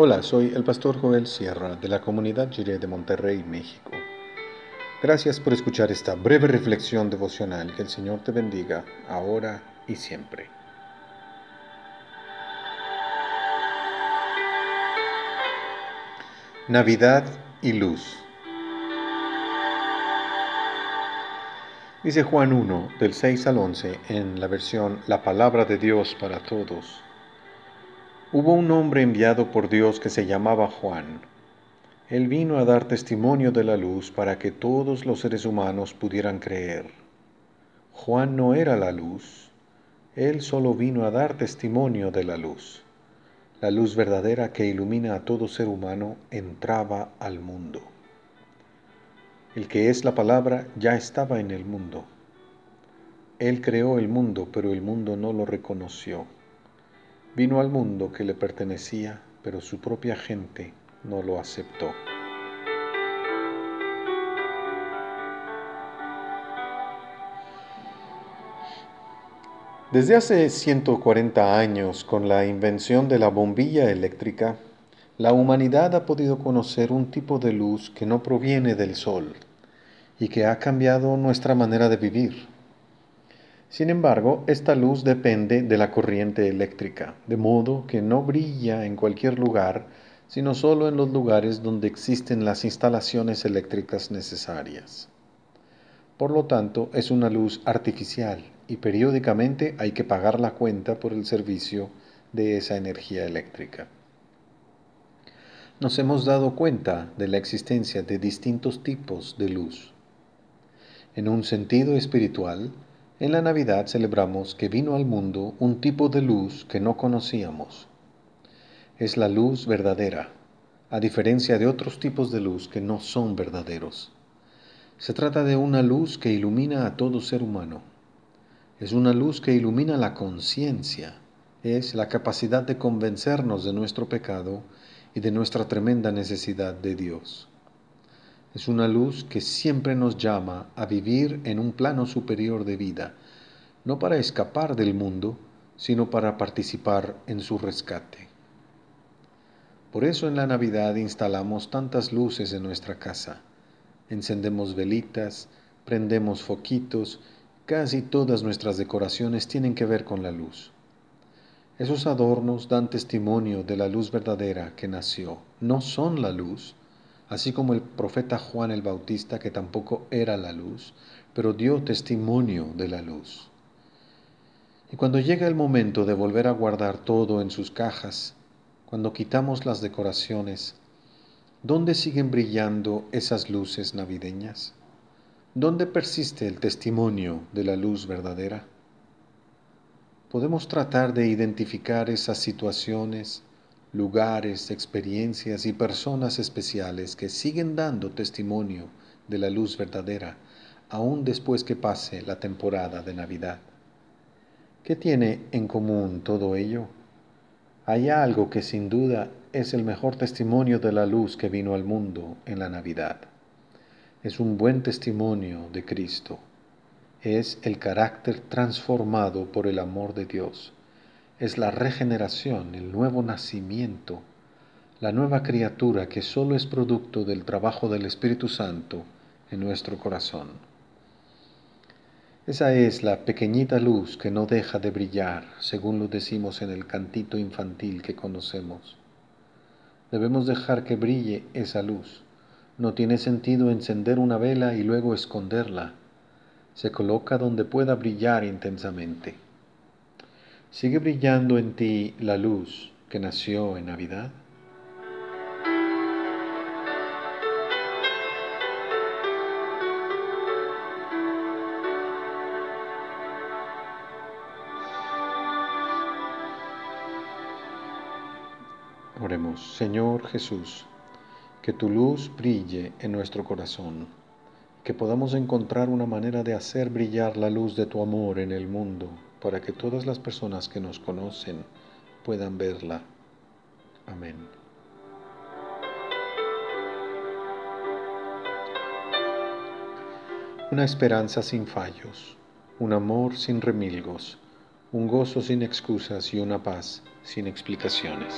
Hola, soy el pastor Joel Sierra de la comunidad Jiré de Monterrey, México. Gracias por escuchar esta breve reflexión devocional. Que el Señor te bendiga ahora y siempre. Navidad y luz. Dice Juan 1, del 6 al 11, en la versión La palabra de Dios para todos. Hubo un hombre enviado por Dios que se llamaba Juan. Él vino a dar testimonio de la luz para que todos los seres humanos pudieran creer. Juan no era la luz, él solo vino a dar testimonio de la luz. La luz verdadera que ilumina a todo ser humano entraba al mundo. El que es la palabra ya estaba en el mundo. Él creó el mundo, pero el mundo no lo reconoció. Vino al mundo que le pertenecía, pero su propia gente no lo aceptó. Desde hace 140 años, con la invención de la bombilla eléctrica, la humanidad ha podido conocer un tipo de luz que no proviene del sol y que ha cambiado nuestra manera de vivir. Sin embargo, esta luz depende de la corriente eléctrica, de modo que no brilla en cualquier lugar, sino solo en los lugares donde existen las instalaciones eléctricas necesarias. Por lo tanto, es una luz artificial y periódicamente hay que pagar la cuenta por el servicio de esa energía eléctrica. Nos hemos dado cuenta de la existencia de distintos tipos de luz. En un sentido espiritual, en la Navidad celebramos que vino al mundo un tipo de luz que no conocíamos. Es la luz verdadera, a diferencia de otros tipos de luz que no son verdaderos. Se trata de una luz que ilumina a todo ser humano. Es una luz que ilumina la conciencia, es la capacidad de convencernos de nuestro pecado y de nuestra tremenda necesidad de Dios. Es una luz que siempre nos llama a vivir en un plano superior de vida, no para escapar del mundo, sino para participar en su rescate. Por eso en la Navidad instalamos tantas luces en nuestra casa. Encendemos velitas, prendemos foquitos, casi todas nuestras decoraciones tienen que ver con la luz. Esos adornos dan testimonio de la luz verdadera que nació. No son la luz, así como el profeta Juan el Bautista, que tampoco era la luz, pero dio testimonio de la luz. Y cuando llega el momento de volver a guardar todo en sus cajas, cuando quitamos las decoraciones, ¿dónde siguen brillando esas luces navideñas? ¿Dónde persiste el testimonio de la luz verdadera? Podemos tratar de identificar esas situaciones, lugares, experiencias y personas especiales que siguen dando testimonio de la luz verdadera, aún después que pase la temporada de Navidad. ¿Qué tiene en común todo ello? Hay algo que sin duda es el mejor testimonio de la luz que vino al mundo en la Navidad. Es un buen testimonio de Cristo. Es el carácter transformado por el amor de Dios es la regeneración, el nuevo nacimiento, la nueva criatura que solo es producto del trabajo del Espíritu Santo en nuestro corazón. Esa es la pequeñita luz que no deja de brillar, según lo decimos en el cantito infantil que conocemos. Debemos dejar que brille esa luz. No tiene sentido encender una vela y luego esconderla. Se coloca donde pueda brillar intensamente. ¿Sigue brillando en ti la luz que nació en Navidad? Oremos, Señor Jesús, que tu luz brille en nuestro corazón, que podamos encontrar una manera de hacer brillar la luz de tu amor en el mundo para que todas las personas que nos conocen puedan verla. Amén. Una esperanza sin fallos, un amor sin remilgos, un gozo sin excusas y una paz sin explicaciones.